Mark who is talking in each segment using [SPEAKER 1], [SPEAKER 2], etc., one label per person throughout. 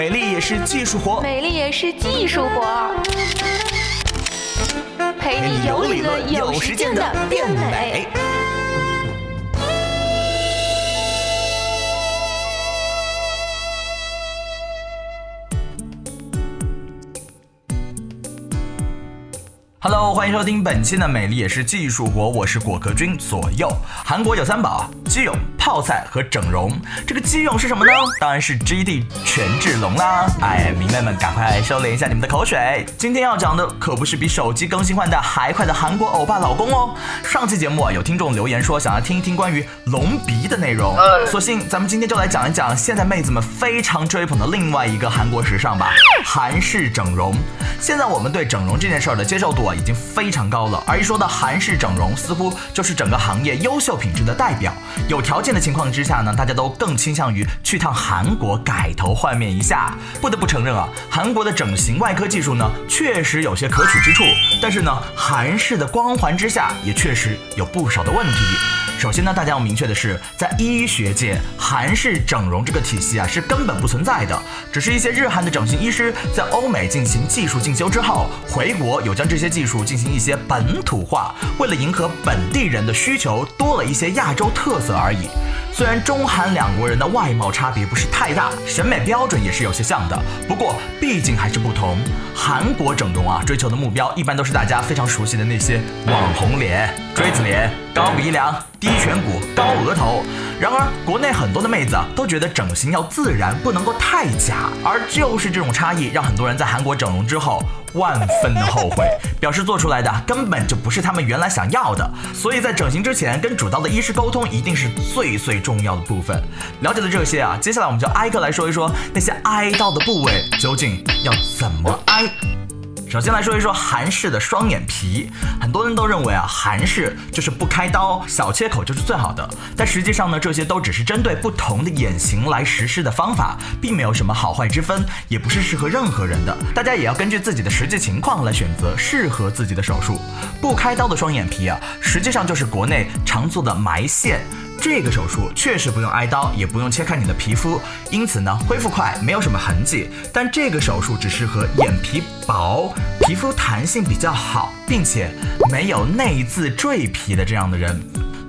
[SPEAKER 1] 美丽也是技术活，
[SPEAKER 2] 美丽也是技术活，陪你有理论有实践的变美。
[SPEAKER 1] Hello，欢迎收听本期的美丽也是技术活，我是果壳君左右。韩国有三宝：肌泳、泡菜和整容。这个肌泳是什么呢？当然是 GD 权志龙啦！哎，迷妹们，赶快收敛一下你们的口水。今天要讲的可不是比手机更新换代还快的韩国欧巴老公哦。上期节目啊，有听众留言说想要听一听关于隆鼻的内容，索性咱们今天就来讲一讲现在妹子们非常追捧的另外一个韩国时尚吧——韩式整容。现在我们对整容这件事儿的接受度啊。已经非常高了，而一说到韩式整容，似乎就是整个行业优秀品质的代表。有条件的情况之下呢，大家都更倾向于去趟韩国改头换面一下。不得不承认啊，韩国的整形外科技术呢，确实有些可取之处，但是呢，韩式的光环之下，也确实有不少的问题。首先呢，大家要明确的是，在医学界，韩式整容这个体系啊，是根本不存在的，只是一些日韩的整形医师在欧美进行技术进修之后，回国有将这些技术进行一些本土化，为了迎合本地人的需求，多了一些亚洲特色而已。虽然中韩两国人的外貌差别不是太大，审美标准也是有些像的，不过毕竟还是不同。韩国整容啊，追求的目标一般都是大家非常熟悉的那些网红脸、锥子脸、高鼻梁、低颧骨、高额头。然而，国内很多的妹子啊，都觉得整形要自然，不能够太假。而就是这种差异，让很多人在韩国整容之后万分的后悔，表示做出来的根本就不是他们原来想要的。所以在整形之前，跟主刀的医师沟通一定是最最重要的部分。了解了这些啊，接下来我们就挨个来说一说那些挨到的部位究竟要怎么挨。首先来说一说韩式的双眼皮，很多人都认为啊，韩式就是不开刀，小切口就是最好的。但实际上呢，这些都只是针对不同的眼型来实施的方法，并没有什么好坏之分，也不是适合任何人的。大家也要根据自己的实际情况来选择适合自己的手术。不开刀的双眼皮啊，实际上就是国内常做的埋线。这个手术确实不用挨刀，也不用切开你的皮肤，因此呢，恢复快，没有什么痕迹。但这个手术只适合眼皮薄、皮肤弹性比较好，并且没有内眦赘皮的这样的人。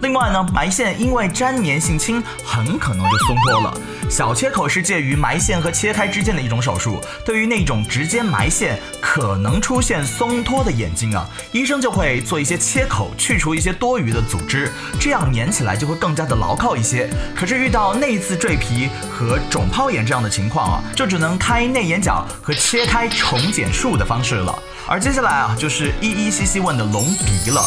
[SPEAKER 1] 另外呢，埋线因为粘粘性轻，很可能就松脱了。小切口是介于埋线和切开之间的一种手术。对于那种直接埋线可能出现松脱的眼睛啊，医生就会做一些切口，去除一些多余的组织，这样粘起来就会更加的牢靠一些。可是遇到内眦赘皮和肿泡眼这样的情况啊，就只能开内眼角和切开重睑术的方式了。而接下来啊，就是依依稀稀问的隆鼻了。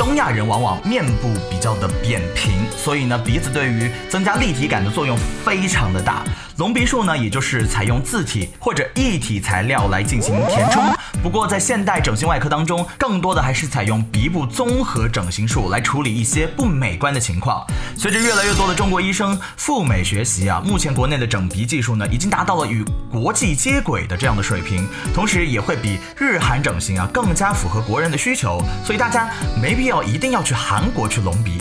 [SPEAKER 1] 东亚人往往面部比较的扁平，所以呢，鼻子对于增加立体感的作用非常的大。隆鼻术呢，也就是采用自体或者一体材料来进行填充。不过在现代整形外科当中，更多的还是采用鼻部综合整形术来处理一些不美观的情况。随着越来越多的中国医生赴美学习啊，目前国内的整鼻技术呢，已经达到了与国际接轨的这样的水平，同时也会比日韩整形啊更加符合国人的需求。所以大家没必要一定要去韩国去隆鼻。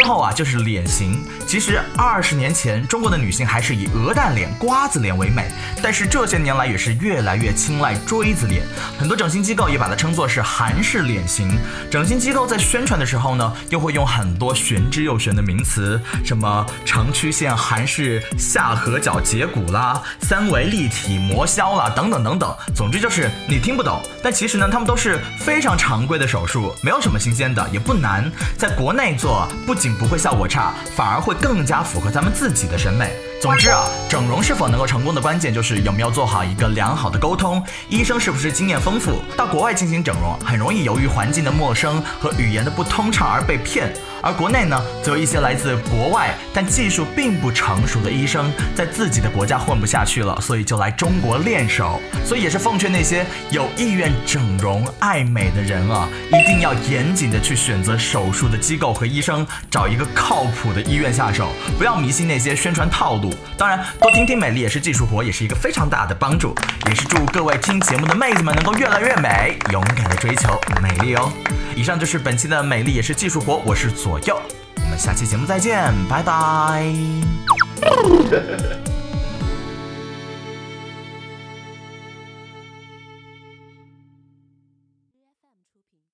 [SPEAKER 1] 之后啊，就是脸型。其实二十年前，中国的女性还是以鹅蛋脸、瓜子脸为美，但是这些年来也是越来越青睐锥子脸。很多整形机构也把它称作是韩式脸型。整形机构在宣传的时候呢，又会用很多玄之又玄的名词，什么长曲线韩式下颌角截骨啦、三维立体磨削啦，等等等等。总之就是你听不懂，但其实呢，他们都是非常常规的手术，没有什么新鲜的，也不难，在国内做不。仅不会效果差，反而会更加符合咱们自己的审美。总之啊，整容是否能够成功的关键就是有没有做好一个良好的沟通，医生是不是经验丰富。到国外进行整容，很容易由于环境的陌生和语言的不通畅而被骗。而国内呢，则有一些来自国外但技术并不成熟的医生，在自己的国家混不下去了，所以就来中国练手。所以也是奉劝那些有意愿整容爱美的人啊，一定要严谨的去选择手术的机构和医生，找一个靠谱的医院下手，不要迷信那些宣传套路。当然，多听听美丽也是技术活，也是一个非常大的帮助。也是祝各位听节目的妹子们能够越来越美，勇敢的追求美丽哦。以上就是本期的美丽也是技术活，我是左左右，我们下期节目再见，拜拜。